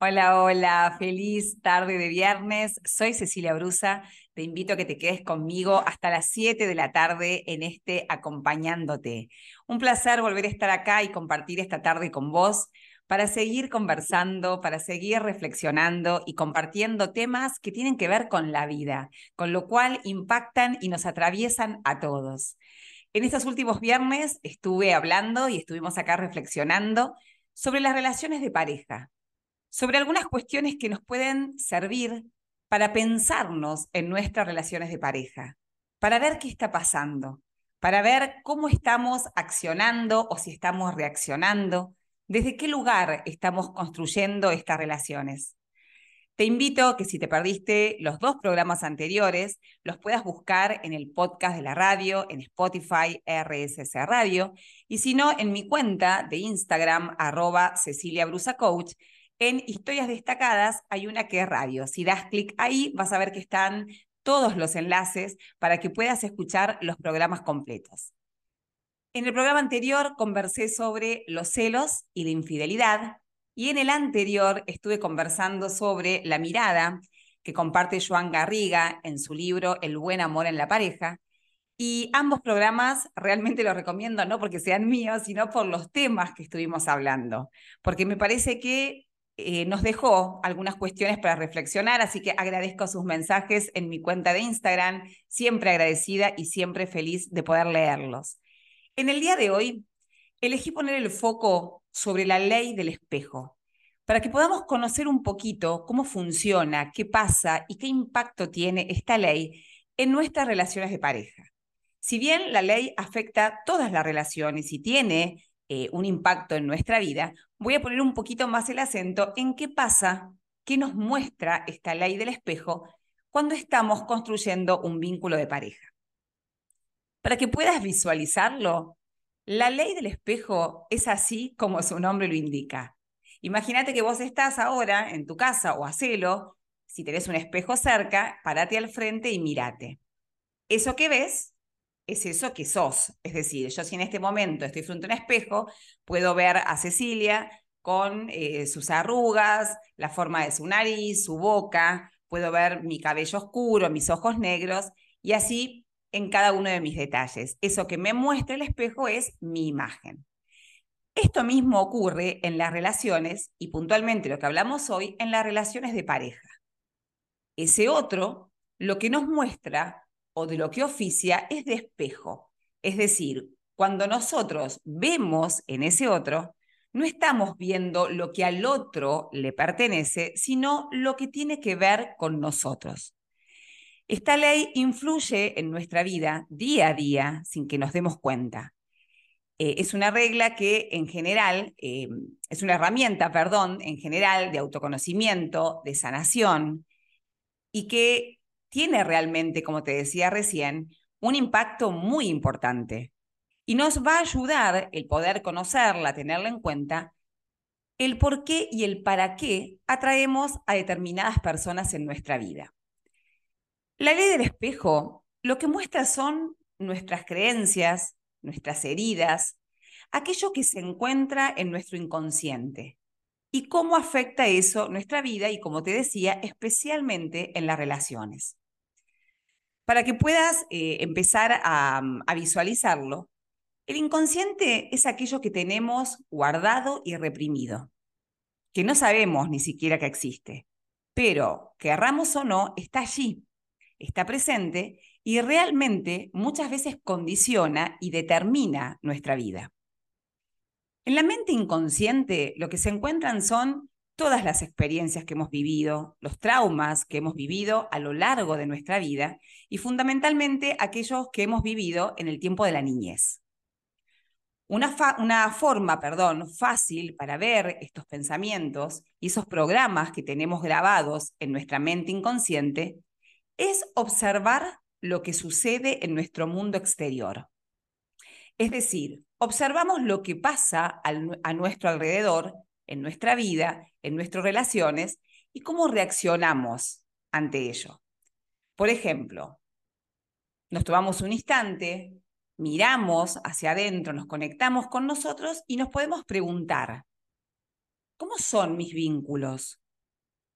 Hola, hola, feliz tarde de viernes. Soy Cecilia Brusa. Te invito a que te quedes conmigo hasta las 7 de la tarde en este Acompañándote. Un placer volver a estar acá y compartir esta tarde con vos para seguir conversando, para seguir reflexionando y compartiendo temas que tienen que ver con la vida, con lo cual impactan y nos atraviesan a todos. En estos últimos viernes estuve hablando y estuvimos acá reflexionando sobre las relaciones de pareja sobre algunas cuestiones que nos pueden servir para pensarnos en nuestras relaciones de pareja, para ver qué está pasando, para ver cómo estamos accionando o si estamos reaccionando, desde qué lugar estamos construyendo estas relaciones. Te invito a que si te perdiste los dos programas anteriores, los puedas buscar en el podcast de la radio, en Spotify, RSS Radio, y si no, en mi cuenta de Instagram, arroba Cecilia Brusa Coach, en historias destacadas hay una que es radio. Si das clic ahí, vas a ver que están todos los enlaces para que puedas escuchar los programas completos. En el programa anterior conversé sobre los celos y la infidelidad y en el anterior estuve conversando sobre la mirada que comparte Joan Garriga en su libro El buen amor en la pareja. Y ambos programas realmente los recomiendo no porque sean míos, sino por los temas que estuvimos hablando, porque me parece que eh, nos dejó algunas cuestiones para reflexionar, así que agradezco sus mensajes en mi cuenta de Instagram, siempre agradecida y siempre feliz de poder leerlos. En el día de hoy, elegí poner el foco sobre la ley del espejo, para que podamos conocer un poquito cómo funciona, qué pasa y qué impacto tiene esta ley en nuestras relaciones de pareja. Si bien la ley afecta todas las relaciones y tiene eh, un impacto en nuestra vida, voy a poner un poquito más el acento en qué pasa, qué nos muestra esta ley del espejo cuando estamos construyendo un vínculo de pareja. Para que puedas visualizarlo, la ley del espejo es así como su nombre lo indica. Imagínate que vos estás ahora en tu casa o hacelo, si tenés un espejo cerca, parate al frente y mírate. Eso que ves es eso que sos. Es decir, yo si en este momento estoy frente a un espejo, puedo ver a Cecilia con eh, sus arrugas, la forma de su nariz, su boca, puedo ver mi cabello oscuro, mis ojos negros, y así en cada uno de mis detalles. Eso que me muestra el espejo es mi imagen. Esto mismo ocurre en las relaciones y puntualmente lo que hablamos hoy en las relaciones de pareja. Ese otro lo que nos muestra o de lo que oficia es de espejo. Es decir, cuando nosotros vemos en ese otro, no estamos viendo lo que al otro le pertenece, sino lo que tiene que ver con nosotros. Esta ley influye en nuestra vida día a día sin que nos demos cuenta. Eh, es una regla que en general, eh, es una herramienta, perdón, en general de autoconocimiento, de sanación, y que tiene realmente, como te decía recién, un impacto muy importante. Y nos va a ayudar el poder conocerla, tenerla en cuenta, el por qué y el para qué atraemos a determinadas personas en nuestra vida. La ley del espejo lo que muestra son nuestras creencias, nuestras heridas, aquello que se encuentra en nuestro inconsciente y cómo afecta eso nuestra vida y, como te decía, especialmente en las relaciones. Para que puedas eh, empezar a, mm, a visualizarlo, el inconsciente es aquello que tenemos guardado y reprimido, que no sabemos ni siquiera que existe, pero querramos o no, está allí, está presente y realmente muchas veces condiciona y determina nuestra vida. En la mente inconsciente lo que se encuentran son todas las experiencias que hemos vivido, los traumas que hemos vivido a lo largo de nuestra vida y fundamentalmente aquellos que hemos vivido en el tiempo de la niñez. Una, forma, perdón, fácil para ver estos pensamientos y esos programas que tenemos grabados en nuestra mente inconsciente es observar lo que sucede en nuestro mundo exterior. Es decir, observamos lo que pasa a nuestro alrededor en nuestra vida, en nuestras relaciones y cómo reaccionamos ante ello. Por ejemplo, nos tomamos un instante, miramos hacia adentro, nos conectamos con nosotros y nos podemos preguntar, ¿cómo son mis vínculos?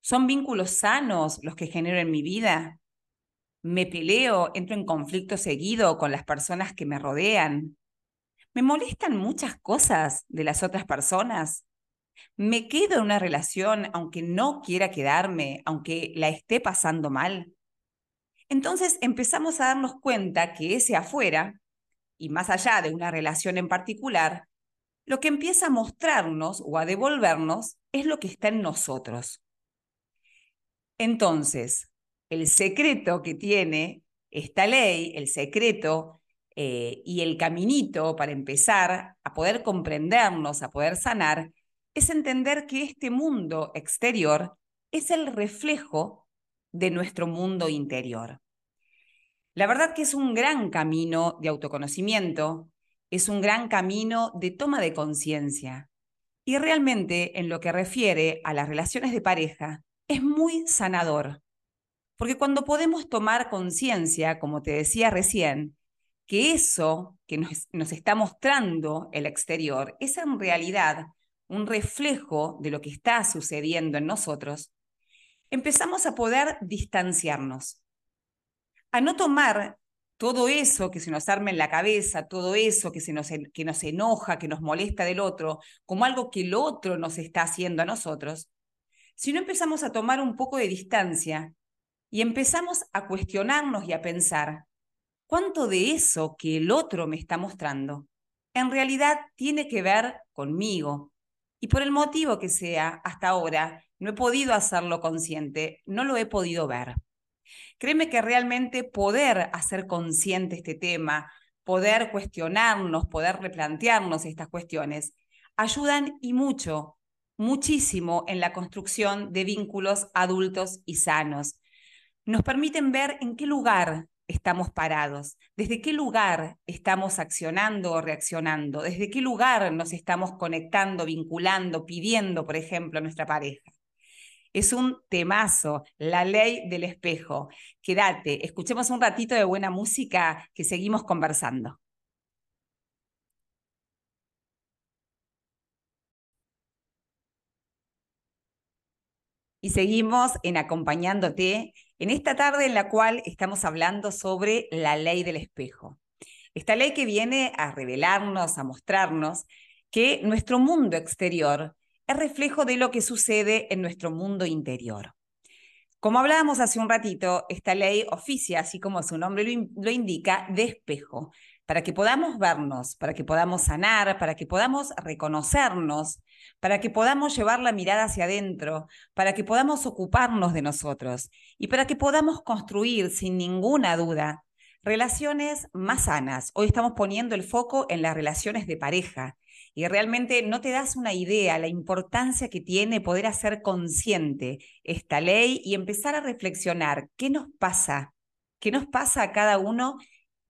¿Son vínculos sanos los que genero en mi vida? ¿Me peleo, entro en conflicto seguido con las personas que me rodean? ¿Me molestan muchas cosas de las otras personas? ¿Me quedo en una relación aunque no quiera quedarme, aunque la esté pasando mal? Entonces empezamos a darnos cuenta que ese afuera, y más allá de una relación en particular, lo que empieza a mostrarnos o a devolvernos es lo que está en nosotros. Entonces, el secreto que tiene esta ley, el secreto eh, y el caminito para empezar a poder comprendernos, a poder sanar, es entender que este mundo exterior es el reflejo de nuestro mundo interior. La verdad que es un gran camino de autoconocimiento, es un gran camino de toma de conciencia. Y realmente en lo que refiere a las relaciones de pareja, es muy sanador. Porque cuando podemos tomar conciencia, como te decía recién, que eso que nos, está mostrando el exterior es en realidad un reflejo de lo que está sucediendo en nosotros, empezamos a poder distanciarnos, a no tomar todo eso que se nos arma en la cabeza, todo eso que, se nos, que nos enoja, que nos molesta del otro, como algo que el otro nos está haciendo a nosotros, si no empezamos a tomar un poco de distancia y empezamos a cuestionarnos y a pensar, ¿cuánto de eso que el otro me está mostrando en realidad tiene que ver conmigo? Y por el motivo que sea, hasta ahora no he podido hacerlo consciente, no lo he podido ver. Créeme que realmente poder hacer consciente este tema, poder cuestionarnos, poder replantearnos estas cuestiones, ayudan y mucho, muchísimo en la construcción de vínculos adultos y sanos. Nos permiten ver en qué lugar estamos parados, desde qué lugar estamos accionando o reaccionando, desde qué lugar nos estamos conectando, vinculando, pidiendo, por ejemplo, a nuestra pareja. Es un temazo, la ley del espejo. Quédate, escuchemos un ratito de buena música que seguimos conversando. Y seguimos en acompañándote en esta tarde en la cual estamos hablando sobre la ley del espejo. Esta ley que viene a revelarnos, a mostrarnos que nuestro mundo exterior es reflejo de lo que sucede en nuestro mundo interior. Como hablábamos hace un ratito, esta ley oficia, así como su nombre lo, indica, de espejo, para que podamos vernos, para que podamos sanar, para que podamos reconocernos, para que podamos llevar la mirada hacia adentro, para que podamos ocuparnos de nosotros y para que podamos construir sin ninguna duda relaciones más sanas. Hoy estamos poniendo el foco en las relaciones de pareja, y realmente no te das una idea la importancia que tiene poder hacer consciente esta ley y empezar a reflexionar qué nos pasa, qué nos pasa a cada uno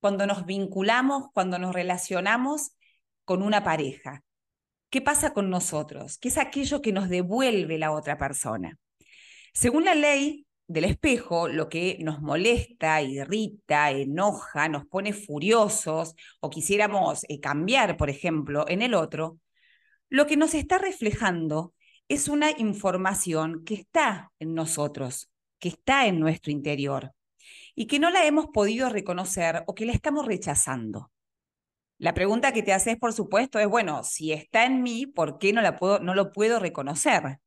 cuando nos vinculamos, cuando nos relacionamos con una pareja. ¿Qué pasa con nosotros? ¿Qué es aquello que nos devuelve la otra persona? Según la ley, del espejo, lo que nos molesta, irrita, enoja, nos pone furiosos o quisiéramos eh, cambiar, por ejemplo, en el otro, lo que nos está reflejando es una información que está en nosotros, que está en nuestro interior y que no la hemos podido reconocer o que la estamos rechazando. La pregunta que te haces, por supuesto, es, bueno, si está en mí, ¿por qué no, la puedo, no lo puedo reconocer?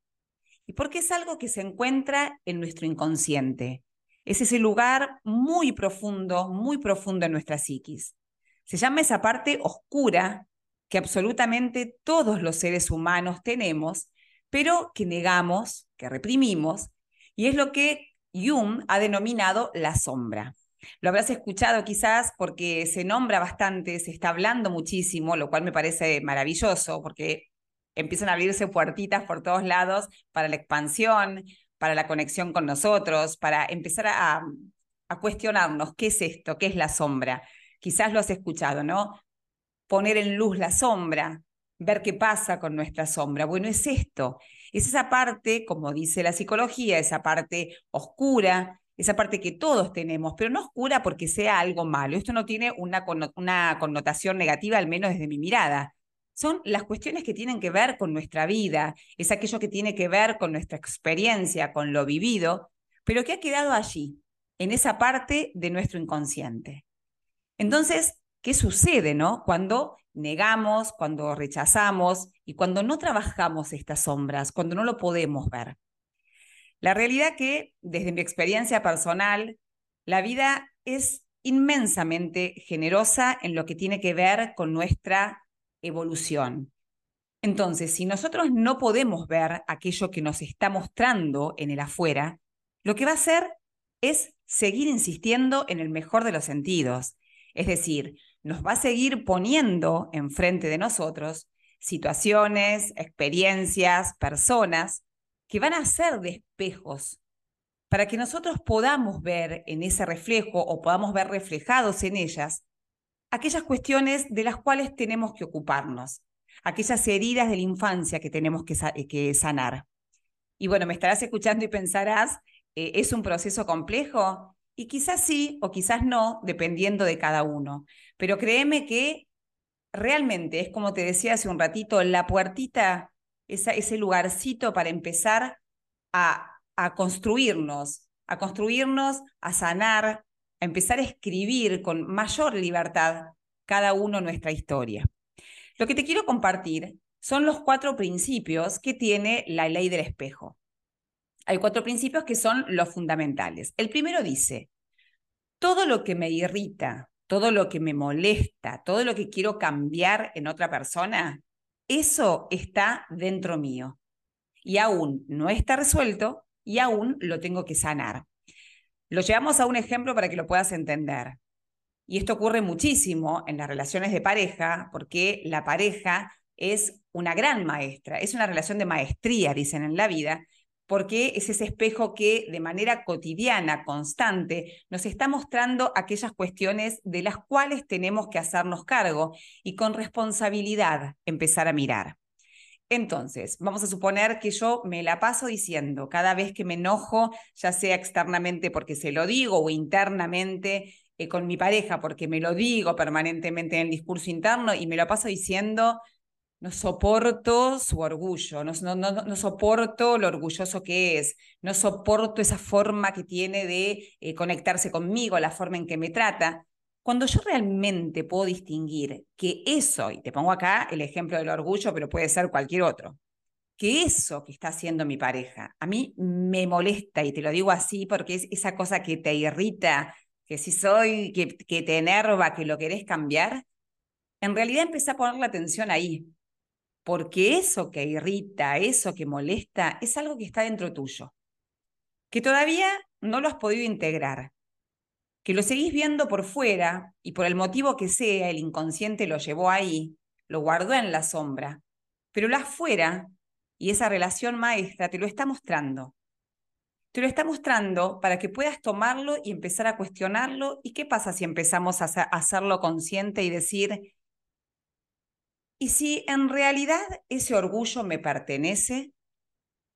y porque es algo que se encuentra en nuestro inconsciente. Es ese lugar muy profundo, muy profundo en nuestra psiquis. Se llama esa parte oscura que absolutamente todos los seres humanos tenemos, pero que negamos, que reprimimos, y es lo que Jung ha denominado la sombra. Lo habrás escuchado quizás porque se nombra bastante, se está hablando muchísimo, lo cual me parece maravilloso, porque empiezan a abrirse puertitas por todos lados para la expansión, para la conexión con nosotros, para empezar a, a cuestionarnos qué es esto, qué es la sombra. Quizás lo has escuchado, ¿no? Poner en luz la sombra, ver qué pasa con nuestra sombra. Bueno, es esto, es esa parte, como dice la psicología, esa parte oscura, esa parte que todos tenemos, pero no oscura porque sea algo malo. Esto no tiene una, una connotación negativa, al menos desde mi mirada son las cuestiones que tienen que ver con nuestra vida, es aquello que tiene que ver con nuestra experiencia, con lo vivido, pero que ha quedado allí, en esa parte de nuestro inconsciente. Entonces, ¿qué sucede, no? Cuando negamos, cuando rechazamos y cuando no trabajamos estas sombras, cuando no lo podemos ver. La realidad que, desde mi experiencia personal, la vida es inmensamente generosa en lo que tiene que ver con nuestra evolución. Entonces, si nosotros no podemos ver aquello que nos está mostrando en el afuera, lo que va a hacer es seguir insistiendo en el mejor de los sentidos. Es decir, nos va a seguir poniendo enfrente de nosotros situaciones, experiencias, personas que van a ser de espejos para que nosotros podamos ver en ese reflejo o podamos ver reflejados en ellas aquellas cuestiones de las cuales tenemos que ocuparnos, aquellas heridas de la infancia que tenemos que, sanar. Y bueno, me estarás escuchando y pensarás, eh, ¿es un proceso complejo? Y quizás sí o quizás no, dependiendo de cada uno. Pero créeme que realmente es como te decía hace un ratito, la puertita, ese lugarcito para empezar a, a construirnos, a construirnos, a sanar, a empezar a escribir con mayor libertad cada uno nuestra historia. Lo que te quiero compartir son los cuatro principios que tiene la ley del espejo. Hay cuatro principios que son los fundamentales. El primero dice, todo lo que me irrita, todo lo que me molesta, todo lo que quiero cambiar en otra persona, eso está dentro mío. Y aún no está resuelto y aún lo tengo que sanar. Lo llevamos a un ejemplo para que lo puedas entender. Y esto ocurre muchísimo en las relaciones de pareja, porque la pareja es una gran maestra, es una relación de maestría, dicen en la vida, porque es ese espejo que de manera cotidiana, constante, nos está mostrando aquellas cuestiones de las cuales tenemos que hacernos cargo y con responsabilidad empezar a mirar. Entonces, vamos a suponer que yo me la paso diciendo cada vez que me enojo, ya sea externamente porque se lo digo o internamente eh, con mi pareja porque me lo digo permanentemente en el discurso interno y me lo paso diciendo, no soporto su orgullo, no, no, no, soporto lo orgulloso que es, no soporto esa forma que tiene de eh, conectarse conmigo, la forma en que me trata. Cuando yo realmente puedo distinguir que eso, y te pongo acá el ejemplo del orgullo, pero puede ser cualquier otro, que eso que está haciendo mi pareja a mí me molesta, y te lo digo así porque es esa cosa que te irrita, que si soy, que, que te enerva, que lo querés cambiar, en realidad empecé a poner la atención ahí, porque eso que irrita, eso que molesta, es algo que está dentro tuyo, que todavía no lo has podido integrar, que lo seguís viendo por fuera y por el motivo que sea, el inconsciente lo llevó ahí, lo guardó en la sombra, pero la afuera y esa relación maestra te lo está mostrando. Te lo está mostrando para que puedas tomarlo y empezar a cuestionarlo. ¿Y qué pasa si empezamos a hacerlo consciente y decir, y si en realidad ese orgullo me pertenece,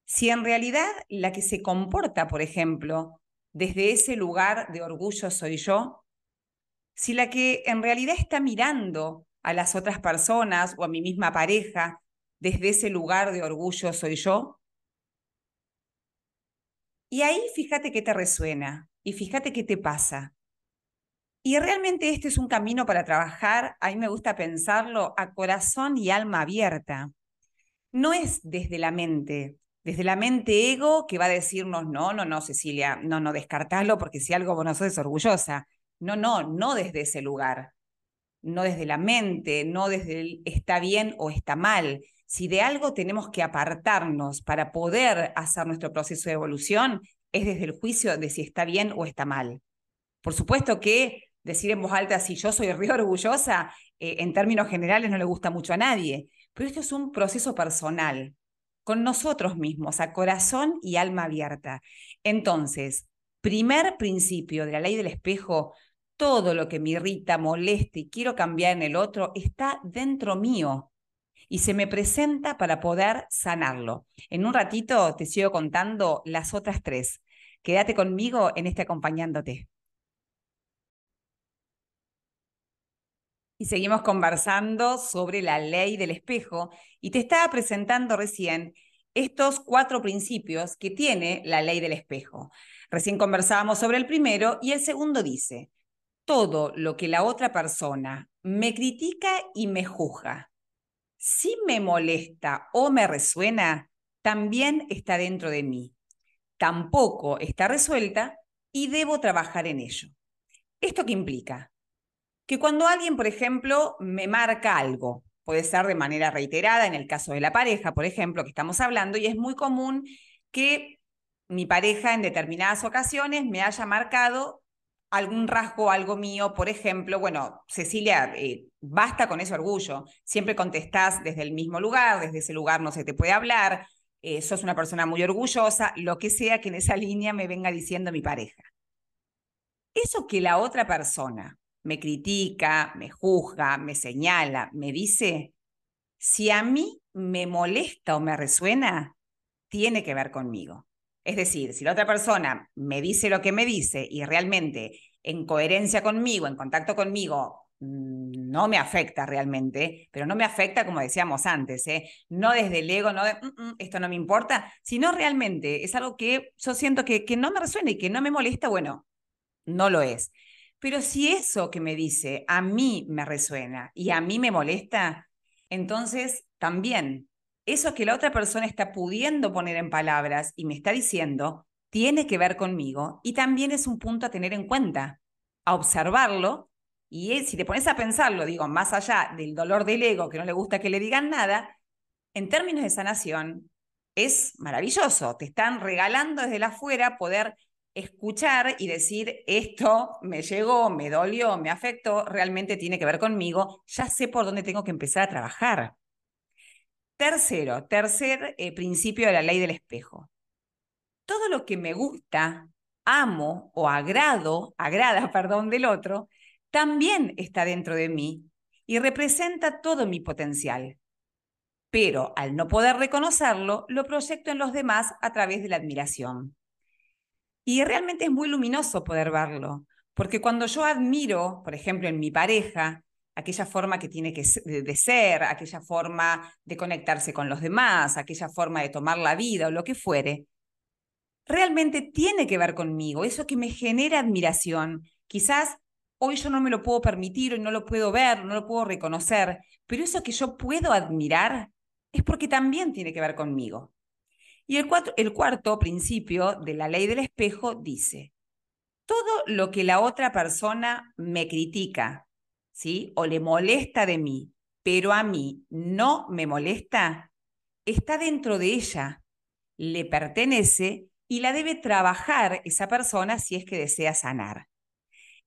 si en realidad la que se comporta, por ejemplo, desde ese lugar de orgullo soy yo, si la que en realidad está mirando a las otras personas o a mi misma pareja desde ese lugar de orgullo soy yo, y ahí fíjate qué te resuena y fíjate qué te pasa. Y realmente este es un camino para trabajar, a mí me gusta pensarlo, a corazón y alma abierta. No es desde la mente, desde la mente ego que va a decirnos, no, no, no, Cecilia, no, no, descartalo porque si algo vos no sos orgullosa. No, no, no desde ese lugar, no desde la mente, no desde el está bien o está mal. Si de algo tenemos que apartarnos para poder hacer nuestro proceso de evolución, es desde el juicio de si está bien o está mal. Por supuesto que decir en voz alta si yo soy re orgullosa, eh, en términos generales no le gusta mucho a nadie, pero esto es un proceso personal, con nosotros mismos, a corazón y alma abierta. Entonces, primer principio de la ley del espejo, todo lo que me irrita, molesta y quiero cambiar en el otro está dentro mío y se me presenta para poder sanarlo. En un ratito te sigo contando las otras tres. Quédate conmigo en este acompañándote. Y seguimos conversando sobre la ley del espejo y te estaba presentando recién estos cuatro principios que tiene la ley del espejo. Recién conversábamos sobre el primero y el segundo dice, todo lo que la otra persona me critica y me juzga, si me molesta o me resuena, también está dentro de mí. Tampoco está resuelta y debo trabajar en ello. ¿Esto qué implica? Que cuando alguien, por ejemplo, me marca algo, puede ser de manera reiterada, en el caso de la pareja, por ejemplo, que estamos hablando, y es muy común que mi pareja en determinadas ocasiones me haya marcado algún rasgo, algo mío, por ejemplo, bueno, Cecilia, eh, basta con ese orgullo, siempre contestás desde el mismo lugar, desde ese lugar no se te puede hablar, eh, sos una persona muy orgullosa, lo que sea que en esa línea me venga diciendo mi pareja. Eso que la otra persona me critica, me juzga, me señala, me dice, si a mí me molesta o me resuena, tiene que ver conmigo. Es decir, si la otra persona me dice lo que me dice y realmente en coherencia conmigo, en contacto conmigo, mm, no me afecta realmente, pero no me afecta como decíamos antes, ¿eh? no desde el ego, no de mm, mm, esto no me importa, sino realmente es algo que yo siento que, que no me resuena y que no me molesta, bueno, no lo es. Pero si eso que me dice a mí me resuena y a mí me molesta, entonces también eso que la otra persona está pudiendo poner en palabras y me está diciendo, tiene que ver conmigo y también es un punto a tener en cuenta, a observarlo y si te pones a pensarlo, digo, más allá del dolor del ego que no le gusta que le digan nada, en términos de sanación es maravilloso, te están regalando desde afuera poder escuchar y decir, esto me llegó, me dolió, me afectó, realmente tiene que ver conmigo, ya sé por dónde tengo que empezar a trabajar. Tercero, tercer eh, principio de la ley del espejo. Todo lo que me gusta, amo o agrado, agrada, perdón, del otro, también está dentro de mí y representa todo mi potencial. Pero al no poder reconocerlo, lo proyecto en los demás a través de la admiración. Y realmente es muy luminoso poder verlo, porque cuando yo admiro, por ejemplo, en mi pareja, aquella forma que tiene que de ser, aquella forma de conectarse con los demás, aquella forma de tomar la vida o lo que fuere, realmente tiene que ver conmigo, eso que me genera admiración. Quizás hoy yo no me lo puedo permitir, hoy no lo puedo ver, no lo puedo reconocer, pero eso que yo puedo admirar es porque también tiene que ver conmigo. Y el, el cuarto principio de la ley del espejo dice, todo lo que la otra persona me critica, ¿sí? O le molesta de mí, pero a mí no me molesta, está dentro de ella, le pertenece y la debe trabajar esa persona si es que desea sanar.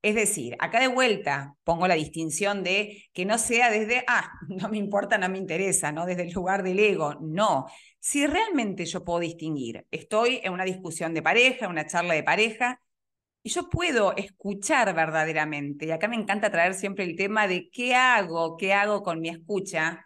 Es decir, acá de vuelta pongo la distinción de que no sea desde, ah, no me importa, no me interesa, no desde el lugar del ego, no. Si realmente yo puedo distinguir, estoy en una discusión de pareja, en una charla de pareja, y yo puedo escuchar verdaderamente, y acá me encanta traer siempre el tema de qué hago, qué hago con mi escucha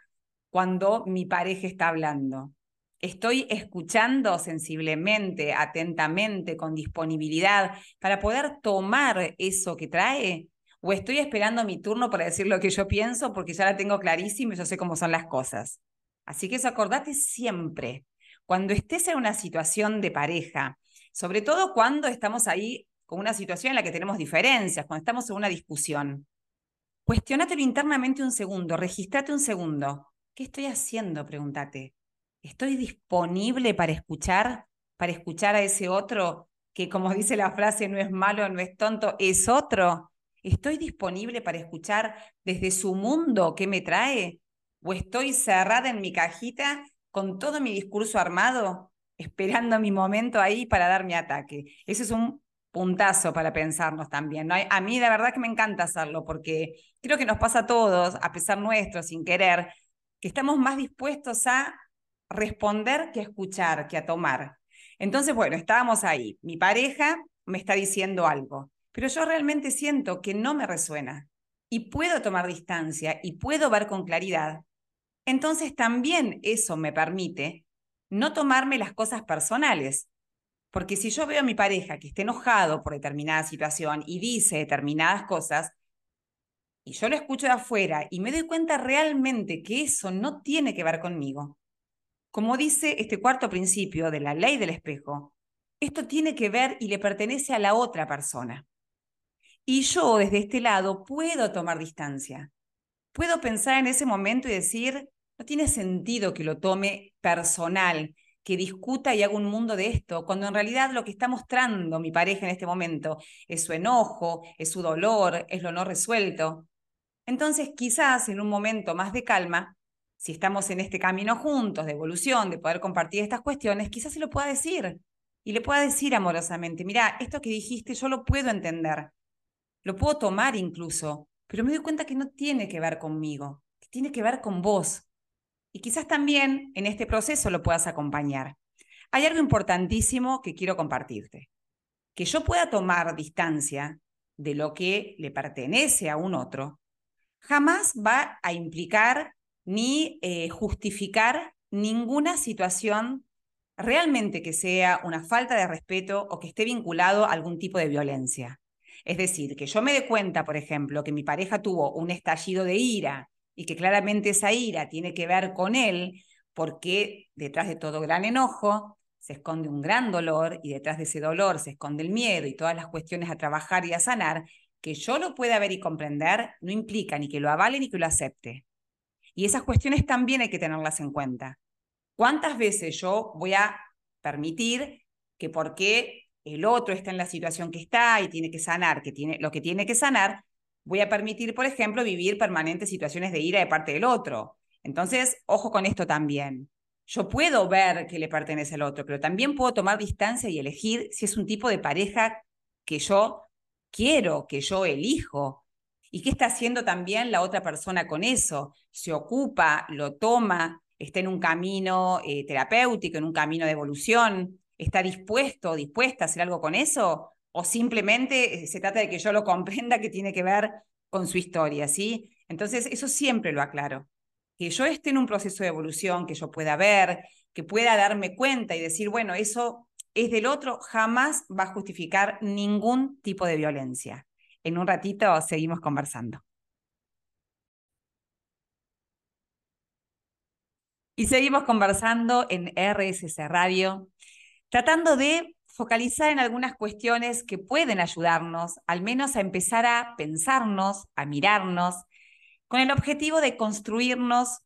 cuando mi pareja está hablando. Estoy escuchando sensiblemente, atentamente, con disponibilidad para poder tomar eso que trae. O estoy esperando mi turno para decir lo que yo pienso porque ya la tengo clarísima y yo sé cómo son las cosas. Así que eso acordate siempre. Cuando estés en una situación de pareja, sobre todo cuando estamos ahí con una situación en la que tenemos diferencias, cuando estamos en una discusión, cuestionátelo internamente un segundo, registrate un segundo. ¿Qué estoy haciendo? Pregúntate. ¿Estoy disponible para escuchar, para escuchar a ese otro que, como dice la frase, no es malo, no es tonto, es otro? ¿Estoy disponible para escuchar desde su mundo qué me trae? ¿O estoy cerrada en mi cajita con todo mi discurso armado, esperando mi momento ahí para dar mi ataque? Ese es un puntazo para pensarnos también. ¿no? A mí la verdad que me encanta hacerlo porque creo que nos pasa a todos, a pesar nuestro, sin querer, que estamos más dispuestos a responder que escuchar, que a tomar. Entonces, bueno, estábamos ahí. Mi pareja me está diciendo algo, pero yo realmente siento que no me resuena y puedo tomar distancia y puedo ver con claridad. Entonces también eso me permite no tomarme las cosas personales. Porque si yo veo a mi pareja que esté enojado por determinada situación y dice determinadas cosas, y yo lo escucho de afuera y me doy cuenta realmente que eso no tiene que ver conmigo, como dice este cuarto principio de la ley del espejo, esto tiene que ver y le pertenece a la otra persona. Y yo desde este lado puedo tomar distancia. Puedo pensar en ese momento y decir, no tiene sentido que lo tome personal, que discuta y haga un mundo de esto, cuando en realidad lo que está mostrando mi pareja en este momento es su enojo, es su dolor, es lo no resuelto. Entonces, quizás en un momento más de calma, si estamos en este camino juntos de evolución, de poder compartir estas cuestiones, quizás se lo pueda decir y le pueda decir amorosamente, mira, esto que dijiste yo lo puedo entender, lo puedo tomar incluso, pero me doy cuenta que no tiene que ver conmigo, que tiene que ver con vos. Y quizás también en este proceso lo puedas acompañar. Hay algo importantísimo que quiero compartirte. Que yo pueda tomar distancia de lo que le pertenece a un otro, jamás va a implicar ni eh, justificar ninguna situación realmente que sea una falta de respeto o que esté vinculado a algún tipo de violencia. Es decir, que yo me dé cuenta, por ejemplo, que mi pareja tuvo un estallido de ira y que claramente esa ira tiene que ver con él, porque detrás de todo gran enojo se esconde un gran dolor y detrás de ese dolor se esconde el miedo y todas las cuestiones a trabajar y a sanar, que yo lo pueda ver y comprender no implica ni que lo avale ni que lo acepte. Y esas cuestiones también hay que tenerlas en cuenta. ¿Cuántas veces yo voy a permitir que porque el otro está en la situación que está y tiene que sanar, que tiene lo que tiene que sanar, voy a permitir, por ejemplo, vivir permanentes situaciones de ira de parte del otro. Entonces, ojo con esto también. Yo puedo ver que le pertenece al otro, pero también puedo tomar distancia y elegir si es un tipo de pareja que yo quiero, que yo elijo. ¿Y qué está haciendo también la otra persona con eso? Se ocupa, lo toma, está en un camino eh, terapéutico, en un camino de evolución, está dispuesto dispuesta a hacer algo con eso o simplemente eh, se trata de que yo lo comprenda que tiene que ver con su historia, ¿sí? Entonces, eso siempre lo aclaro. Que yo esté en un proceso de evolución, que yo pueda ver, que pueda darme cuenta y decir, bueno, eso es del otro, jamás va a justificar ningún tipo de violencia. En un ratito seguimos conversando. Y seguimos conversando en RSC Radio, tratando de focalizar en algunas cuestiones que pueden ayudarnos, al menos a empezar a pensarnos, a mirarnos, con el objetivo de construirnos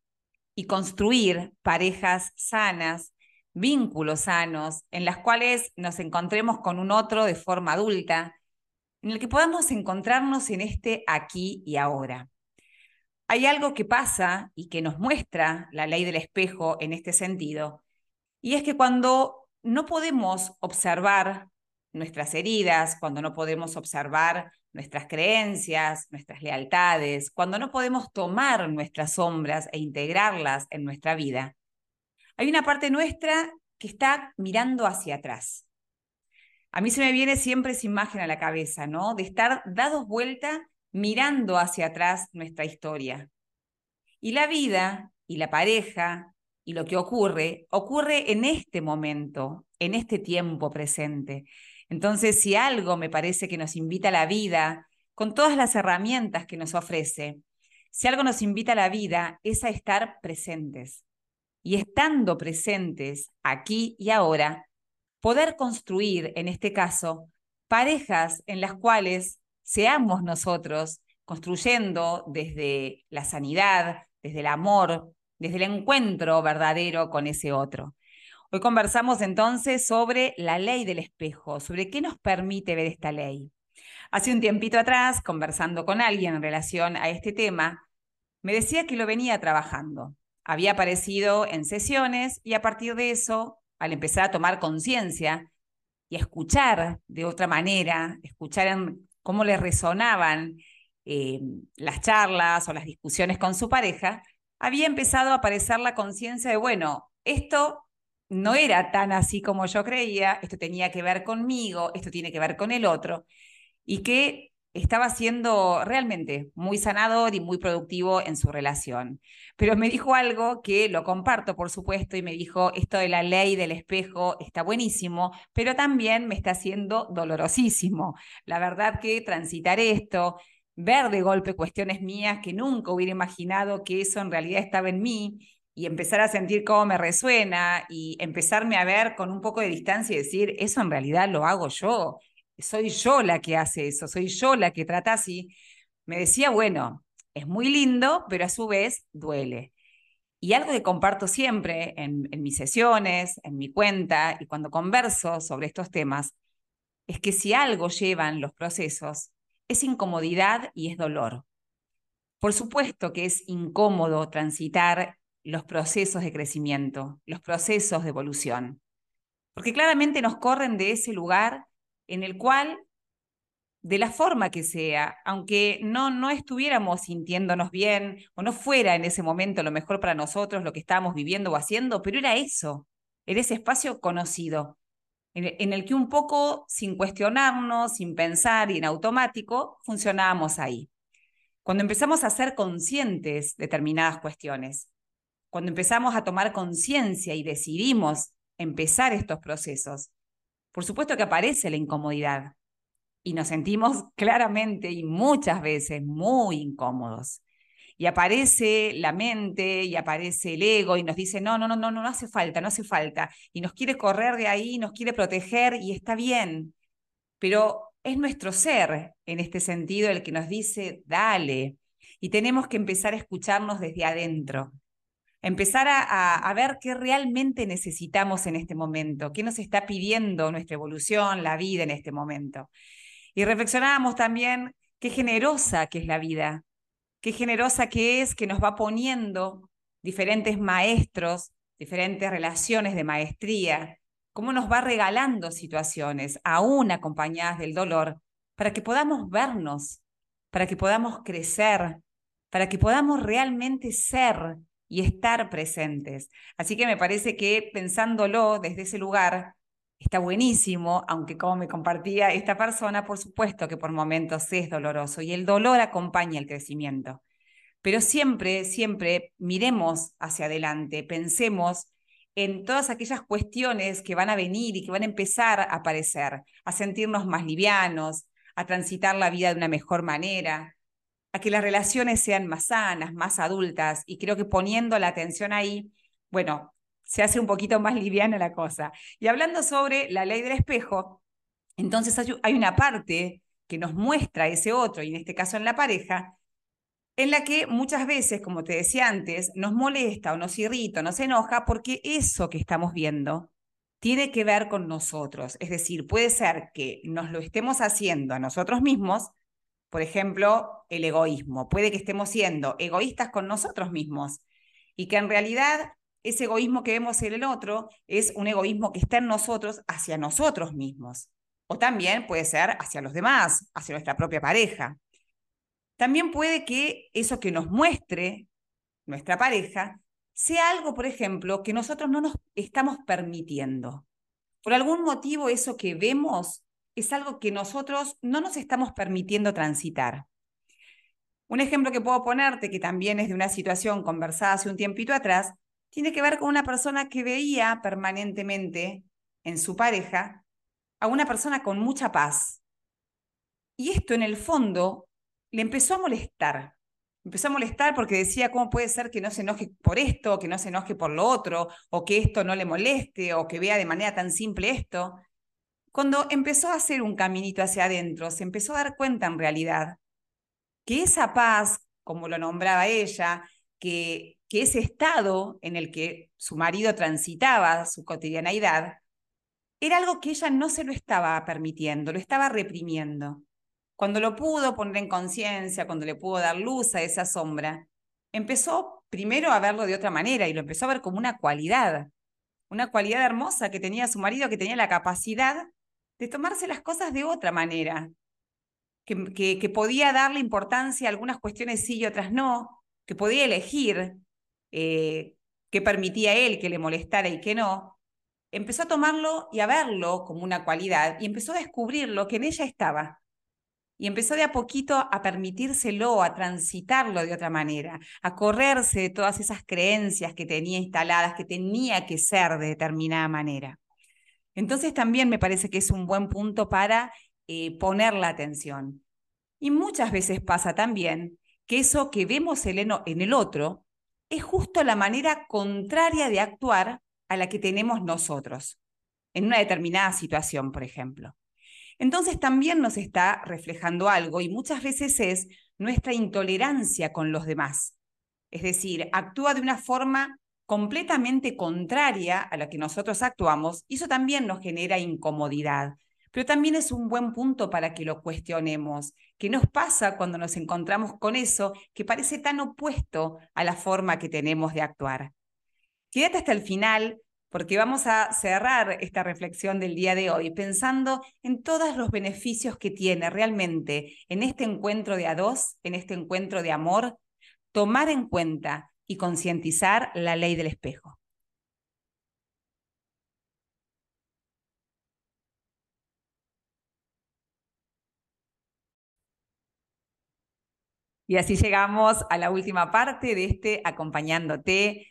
y construir parejas sanas, vínculos sanos, en las cuales nos encontremos con un otro de forma adulta, en el que podamos encontrarnos en este aquí y ahora. Hay algo que pasa y que nos muestra la ley del espejo en este sentido, y es que cuando no podemos observar nuestras heridas, cuando no podemos observar nuestras creencias, nuestras lealtades, cuando no podemos tomar nuestras sombras e integrarlas en nuestra vida, hay una parte nuestra que está mirando hacia atrás. A mí se me viene siempre esa imagen a la cabeza, ¿no? De estar dados vuelta mirando hacia atrás nuestra historia. Y la vida y la pareja y lo que ocurre, ocurre en este momento, en este tiempo presente. Entonces, si algo me parece que nos invita a la vida, con todas las herramientas que nos ofrece, si algo nos invita a la vida, es a estar presentes. Y estando presentes aquí y ahora, poder construir, en este caso, parejas en las cuales seamos nosotros construyendo desde la sanidad, desde el amor, desde el encuentro verdadero con ese otro. Hoy conversamos entonces sobre la ley del espejo, sobre qué nos permite ver esta ley. Hace un tiempito atrás, conversando con alguien en relación a este tema, me decía que lo venía trabajando. Había aparecido en sesiones y a partir de eso, al empezar a tomar conciencia y a escuchar de otra manera, escuchar cómo le resonaban eh, las charlas o las discusiones con su pareja, había empezado a aparecer la conciencia de, bueno, esto no era tan así como yo creía, esto tenía que ver conmigo, esto tiene que ver con el otro, y que estaba siendo realmente muy sanador y muy productivo en su relación. Pero me dijo algo que lo comparto, por supuesto, y me dijo, esto de la ley del espejo está buenísimo, pero también me está haciendo dolorosísimo. La verdad que transitar esto, ver de golpe cuestiones mías que nunca hubiera imaginado que eso en realidad estaba en mí y empezar a sentir cómo me resuena y empezarme a ver con un poco de distancia y decir, eso en realidad lo hago yo, soy yo la que hace eso, soy yo la que trata así, me decía, bueno, es muy lindo, pero a su vez duele. Y algo que comparto siempre en, en mis sesiones, en mi cuenta y cuando converso sobre estos temas, es que si algo llevan los procesos, es incomodidad y es dolor. Por supuesto que es incómodo transitar los procesos de crecimiento, los procesos de evolución, porque claramente nos corren de ese lugar en el cual, de la forma que sea, aunque no, no estuviéramos sintiéndonos bien o no fuera en ese momento lo mejor para nosotros lo que estábamos viviendo o haciendo, pero era eso, era ese espacio conocido, en el que un poco sin cuestionarnos, sin pensar y en automático, funcionábamos ahí. Cuando empezamos a ser conscientes de determinadas cuestiones, cuando empezamos a tomar conciencia y decidimos empezar estos procesos, por supuesto que aparece la incomodidad y nos sentimos claramente y muchas veces muy incómodos y aparece la mente y aparece el ego y nos dice, no, no, no, no, no hace falta, no hace falta. Y nos quiere correr de ahí, nos quiere proteger y está bien. Pero es nuestro ser en este sentido el que nos dice, dale. Y tenemos que empezar a escucharnos desde adentro. Empezar a, a, ver qué realmente necesitamos en este momento, qué nos está pidiendo nuestra evolución, la vida en este momento. Y reflexionábamos también qué generosa que es la vida, qué generosa que es, que nos va poniendo diferentes maestros, diferentes relaciones de maestría, cómo nos va regalando situaciones, aún acompañadas del dolor, para que podamos vernos, para que podamos crecer, para que podamos realmente ser y estar presentes. Así que me parece que pensándolo desde ese lugar, está buenísimo, aunque como me compartía esta persona, por supuesto que por momentos es doloroso y el dolor acompaña el crecimiento. Pero siempre, siempre miremos hacia adelante, pensemos en todas aquellas cuestiones que van a venir y que van a empezar a aparecer, a sentirnos más livianos, a transitar la vida de una mejor manera, a que las relaciones sean más sanas, más adultas, y creo que poniendo la atención ahí, bueno, se hace un poquito más liviana la cosa. Y hablando sobre la ley del espejo, entonces hay una parte que nos muestra ese otro, y en este caso en la pareja, en la que muchas veces, como te decía antes, nos molesta o nos irrita o nos enoja porque eso que estamos viendo tiene que ver con nosotros. Es decir, puede ser que nos lo estemos haciendo a nosotros mismos, por ejemplo, el egoísmo. Puede que estemos siendo egoístas con nosotros mismos y que en realidad ese egoísmo que vemos en el otro es un egoísmo que está en nosotros hacia nosotros mismos. O también puede ser hacia los demás, hacia nuestra propia pareja. También puede que eso que nos muestre nuestra pareja sea algo, por ejemplo, que nosotros no nos estamos permitiendo. Por algún motivo eso que vemos es algo que nosotros no nos estamos permitiendo transitar. Un ejemplo que puedo ponerte, que también es de una situación conversada hace un tiempito atrás, tiene que ver con una persona que veía permanentemente en su pareja a una persona con mucha paz. Y esto en el fondo le empezó a molestar. Empezó a molestar porque decía, ¿cómo puede ser que no se enoje por esto, que no se enoje por lo otro, o que esto no le moleste, o que vea de manera tan simple esto? Cuando empezó a hacer un caminito hacia adentro, se empezó a dar cuenta en realidad que esa paz, como lo nombraba ella, que que ese estado en el que su marido transitaba su cotidianeidad era algo que ella no se lo estaba permitiendo, lo estaba reprimiendo. Cuando lo pudo poner en conciencia, cuando le pudo dar luz a esa sombra, empezó primero a verlo de otra manera y lo empezó a ver como una cualidad, una cualidad hermosa que tenía su marido, que tenía la capacidad de tomarse las cosas de otra manera, que, que, podía darle importancia a algunas cuestiones sí y otras no, que podía elegir, eh, que permitía él que le molestara y que no, empezó a tomarlo y a verlo como una cualidad y empezó a descubrir lo que en ella estaba. Y empezó de a poquito a permitírselo, a transitarlo de otra manera, a correrse de todas esas creencias que tenía instaladas, que tenía que ser de determinada manera. Entonces también me parece que es un buen punto para eh, poner la atención. Y muchas veces pasa también que eso que vemos en el otro es justo la manera contraria de actuar a la que tenemos nosotros, en una determinada situación, por ejemplo. Entonces también nos está reflejando algo y muchas veces es nuestra intolerancia con los demás. Es decir, actúa de una forma completamente contraria a la que nosotros actuamos eso también nos genera incomodidad. Pero también es un buen punto para que lo cuestionemos. ¿Qué nos pasa cuando nos encontramos con eso que parece tan opuesto a la forma que tenemos de actuar? Quédate hasta el final porque vamos a cerrar esta reflexión del día de hoy pensando en todos los beneficios que tiene realmente en este encuentro de a dos, en este encuentro de amor, tomar en cuenta y concientizar la ley del espejo. Y así llegamos a la última parte de este acompañándote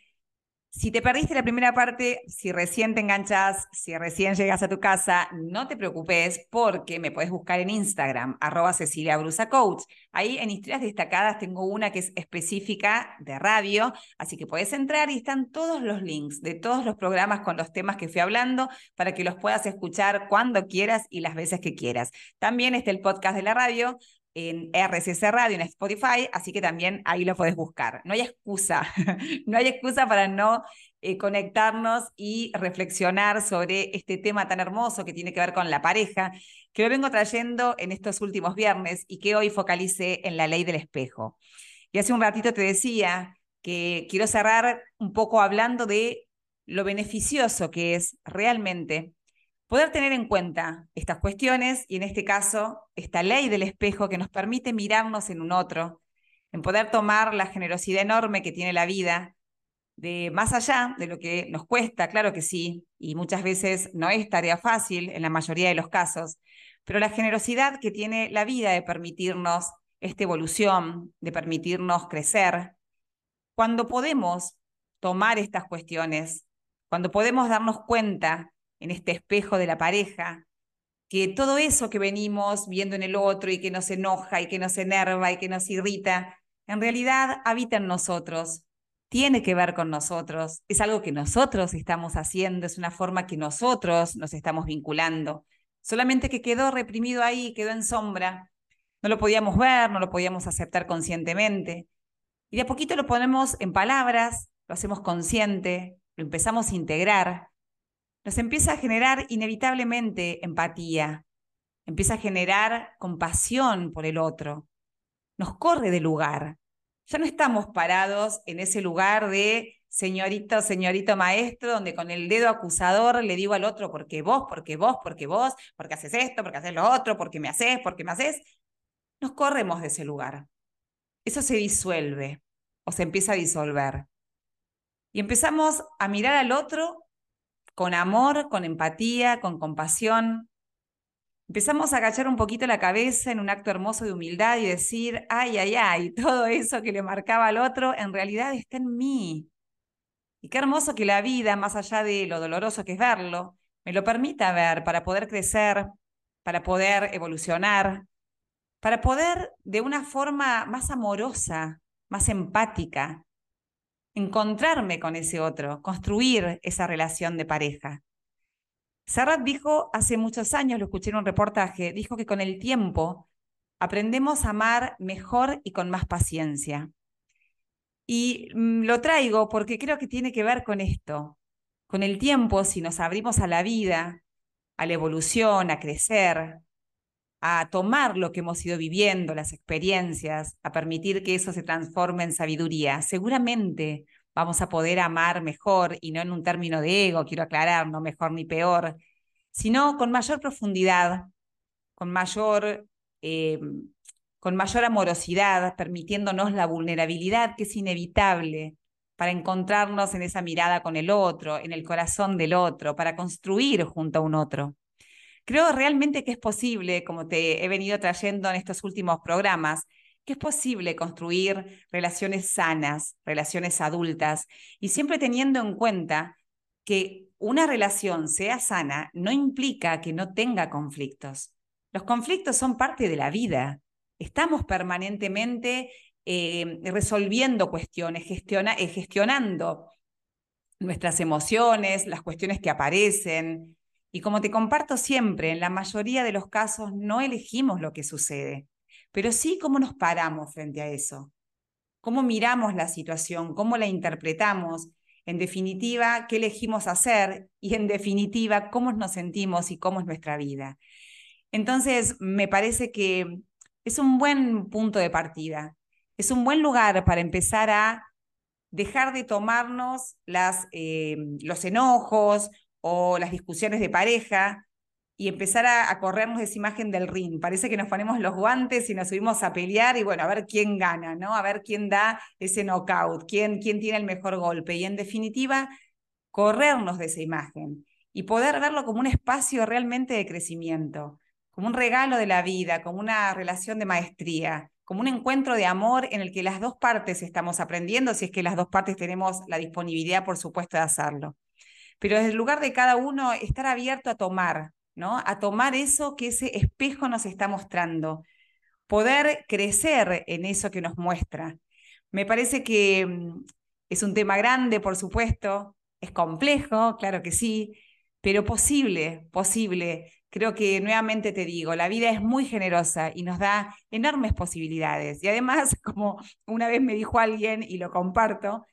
si te perdiste la primera parte, si recién te enganchas, si recién llegas a tu casa, no te preocupes porque me puedes buscar en Instagram, arroba Cecilia Brusa Coach. Ahí en historias destacadas tengo una que es específica de radio, así que puedes entrar y están todos los links de todos los programas con los temas que fui hablando para que los puedas escuchar cuando quieras y las veces que quieras. También está el podcast de la radio, en RCC Radio, en Spotify, así que también ahí lo puedes buscar. No hay excusa, no hay excusa para no eh, conectarnos y reflexionar sobre este tema tan hermoso que tiene que ver con la pareja, que lo vengo trayendo en estos últimos viernes y que hoy focalicé en la ley del espejo. Y hace un ratito te decía que quiero cerrar un poco hablando de lo beneficioso que es realmente poder tener en cuenta estas cuestiones y en este caso esta ley del espejo que nos permite mirarnos en un otro, en poder tomar la generosidad enorme que tiene la vida, de más allá de lo que nos cuesta, claro que sí, y muchas veces no es tarea fácil en la mayoría de los casos, pero la generosidad que tiene la vida de permitirnos esta evolución, de permitirnos crecer, cuando podemos tomar estas cuestiones, cuando podemos darnos cuenta en este espejo de la pareja, que todo eso que venimos viendo en el otro y que nos enoja y que nos enerva y que nos irrita, en realidad habita en nosotros, tiene que ver con nosotros, es algo que nosotros estamos haciendo, es una forma que nosotros nos estamos vinculando, solamente que quedó reprimido ahí, quedó en sombra, no lo podíamos ver, no lo podíamos aceptar conscientemente. Y de a poquito lo ponemos en palabras, lo hacemos consciente, lo empezamos a integrar, nos empieza a generar inevitablemente empatía, empieza a generar compasión por el otro, nos corre del lugar. Ya no estamos parados en ese lugar de señorito, señorito maestro, donde con el dedo acusador le digo al otro, porque vos, porque vos, porque vos, porque haces esto, porque haces lo otro, porque me haces, porque me haces. Nos corremos de ese lugar. Eso se disuelve o se empieza a disolver. Y empezamos a mirar al otro con amor, con empatía, con compasión. Empezamos a agachar un poquito la cabeza en un acto hermoso de humildad y decir, ay, ay, ay, todo eso que le marcaba al otro en realidad está en mí. Y qué hermoso que la vida, más allá de lo doloroso que es verlo, me lo permita ver para poder crecer, para poder evolucionar, para poder de una forma más amorosa, más empática, encontrarme con ese otro, construir esa relación de pareja. Serrat dijo hace muchos años, lo escuché en un reportaje, dijo que con el tiempo aprendemos a amar mejor y con más paciencia. Y mm, lo traigo porque creo que tiene que ver con esto. Con el tiempo, si nos abrimos a la vida, a la evolución, a crecer, a tomar lo que hemos ido viviendo, las experiencias, a permitir que eso se transforme en sabiduría. Seguramente vamos a poder amar mejor y no en un término de ego, quiero aclarar, no mejor ni peor, sino con mayor profundidad, con mayor, eh, con mayor amorosidad, permitiéndonos la vulnerabilidad que es inevitable para encontrarnos en esa mirada con el otro, en el corazón del otro, para construir junto a un otro. Creo realmente que es posible, como te he venido trayendo en estos últimos programas, que es posible construir relaciones sanas, relaciones adultas, y siempre teniendo en cuenta que una relación sea sana no implica que no tenga conflictos. Los conflictos son parte de la vida. estamos permanentemente eh, resolviendo cuestiones, eh, gestionando nuestras emociones, las cuestiones que aparecen. Y como te comparto siempre, en la mayoría de los casos no elegimos lo que sucede, pero sí cómo nos paramos frente a eso, cómo miramos la situación, cómo la interpretamos, en definitiva, qué elegimos hacer y en definitiva, cómo nos sentimos y cómo es nuestra vida. Entonces, me parece que es un buen punto de partida, es un buen lugar para empezar a dejar de tomarnos eh, los enojos o las discusiones de pareja y empezar a, corrernos esa imagen del ring. Parece que nos ponemos los guantes y nos subimos a pelear y bueno, a ver quién gana, ¿no? A ver quién da ese knockout, quién, quién tiene el mejor golpe. Y en definitiva, corrernos de esa imagen y poder verlo como un espacio realmente de crecimiento, como un regalo de la vida, como una relación de maestría, como un encuentro de amor en el que las dos partes estamos aprendiendo, si es que las dos partes tenemos la disponibilidad, por supuesto, de hacerlo. Pero desde el lugar de cada uno, estar abierto a tomar, ¿no? A tomar eso que ese espejo nos está mostrando, poder crecer en eso que nos muestra. Me parece que mm, es un tema grande, por supuesto, es complejo, claro que sí, pero posible, posible. Creo que nuevamente te digo, la vida es muy generosa y nos da enormes posibilidades. Y además, como una vez me dijo alguien, y lo comparto,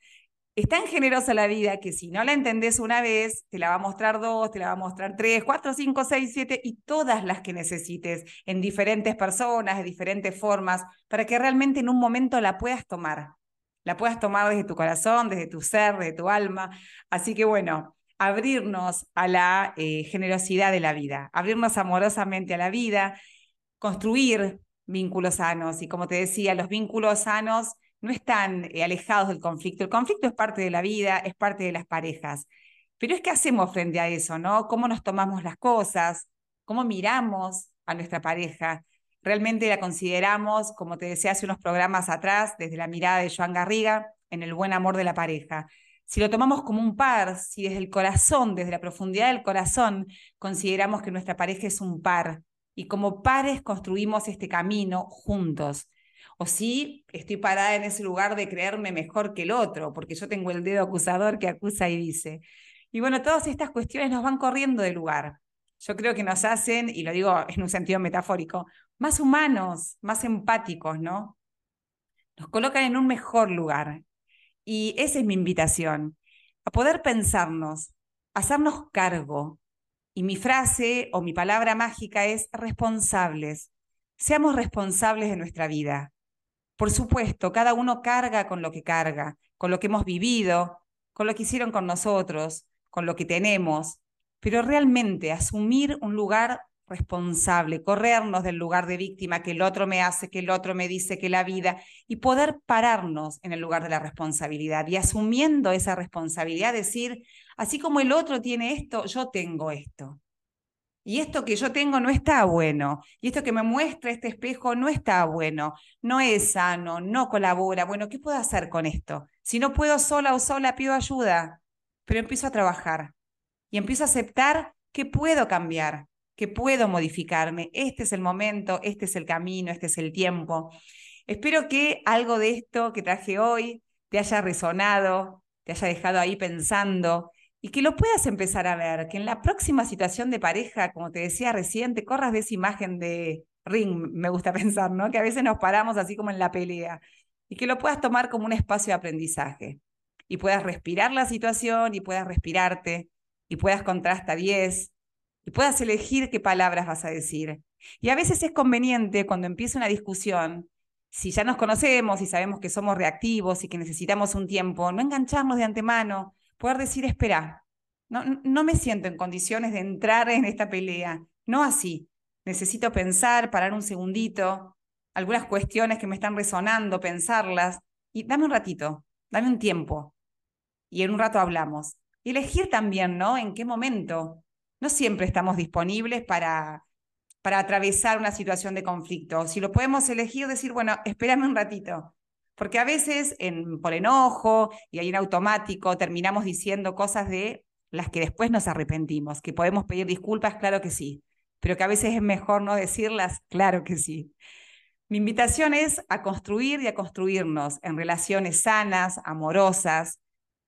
es tan generosa la vida que si no la entendés una vez, te la va a mostrar dos, te la va a mostrar tres, cuatro, cinco, seis, siete y todas las que necesites en diferentes personas, de diferentes formas, para que realmente en un momento la puedas tomar. La puedas tomar desde tu corazón, desde tu ser, desde tu alma. Así que bueno, abrirnos a la eh, generosidad de la vida, abrirnos amorosamente a la vida, construir vínculos sanos. Y como te decía, los vínculos sanos no están eh, alejados del conflicto. El conflicto es parte de la vida, es parte de las parejas. Pero es que hacemos frente a eso, ¿no? ¿Cómo nos tomamos las cosas? ¿Cómo miramos a nuestra pareja? Realmente la consideramos, como te decía hace unos programas atrás, desde la mirada de Joan Garriga, en el buen amor de la pareja. Si lo tomamos como un par, si desde el corazón, desde la profundidad del corazón, consideramos que nuestra pareja es un par y como pares construimos este camino juntos o si estoy parada en ese lugar de creerme mejor que el otro, porque yo tengo el dedo acusador que acusa y dice. Y bueno, todas estas cuestiones nos van corriendo de lugar. Yo creo que nos hacen, y lo digo en un sentido metafórico, más humanos, más empáticos, ¿no? Nos colocan en un mejor lugar. Y esa es mi invitación, a poder pensarnos, hacernos cargo. Y mi frase o mi palabra mágica es responsables. Seamos responsables de nuestra vida. Por supuesto, cada uno carga con lo que carga, con lo que hemos vivido, con lo que hicieron con nosotros, con lo que tenemos, pero realmente asumir un lugar responsable, corrernos del lugar de víctima que el otro me hace, que el otro me dice, que la vida, y poder pararnos en el lugar de la responsabilidad y asumiendo esa responsabilidad, decir, así como el otro tiene esto, yo tengo esto. Y esto que yo tengo no está bueno. Y esto que me muestra este espejo no está bueno. No es sano, no colabora. Bueno, ¿qué puedo hacer con esto? Si no puedo sola o sola, pido ayuda. Pero empiezo a trabajar y empiezo a aceptar que puedo cambiar, que puedo modificarme. Este es el momento, este es el camino, este es el tiempo. Espero que algo de esto que traje hoy te haya resonado, te haya dejado ahí pensando y que lo puedas empezar a ver, que en la próxima situación de pareja, como te decía recién, te corras de esa imagen de ring, me gusta pensar, ¿no? Que a veces nos paramos así como en la pelea y que lo puedas tomar como un espacio de aprendizaje y puedas respirar la situación y puedas respirarte y puedas contar hasta 10 y puedas elegir qué palabras vas a decir. Y a veces es conveniente cuando empieza una discusión, si ya nos conocemos y sabemos que somos reactivos y que necesitamos un tiempo, no engancharnos de antemano, poder decir, espera, no, no me siento en condiciones de entrar en esta pelea, no así. Necesito pensar, parar un segundito, algunas cuestiones que me están resonando, pensarlas, y dame un ratito, dame un tiempo, y en un rato hablamos. Y elegir también, ¿no? En qué momento. No siempre estamos disponibles para, para atravesar una situación de conflicto. Si lo podemos elegir, decir, bueno, espérame un ratito, porque a veces por enojo y ahí en automático terminamos diciendo cosas de las que después nos arrepentimos, que podemos pedir disculpas, claro que sí, pero que a veces es mejor no decirlas, claro que sí. Mi invitación es a construir y a construirnos en relaciones sanas, amorosas,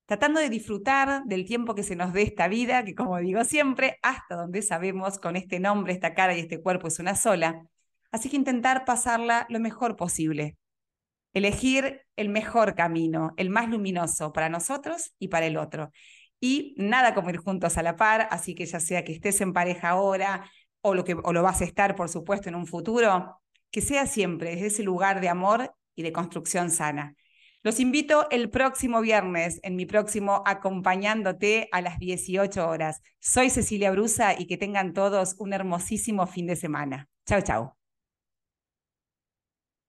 tratando de disfrutar del tiempo que se nos dé esta vida, que como digo siempre, hasta donde sabemos, con este nombre, esta cara y este cuerpo es una sola. Así que intentar pasarla lo mejor posible. Elegir el mejor camino, el más luminoso para nosotros y para el otro. Y nada como ir juntos a la par, así que ya sea que estés en pareja ahora o lo, que, o lo vas a estar, por supuesto, en un futuro, que sea siempre desde ese lugar de amor y de construcción sana. Los invito el próximo viernes en mi próximo Acompañándote a las 18 horas. Soy Cecilia Brusa y que tengan todos un hermosísimo fin de semana. Chao, chao.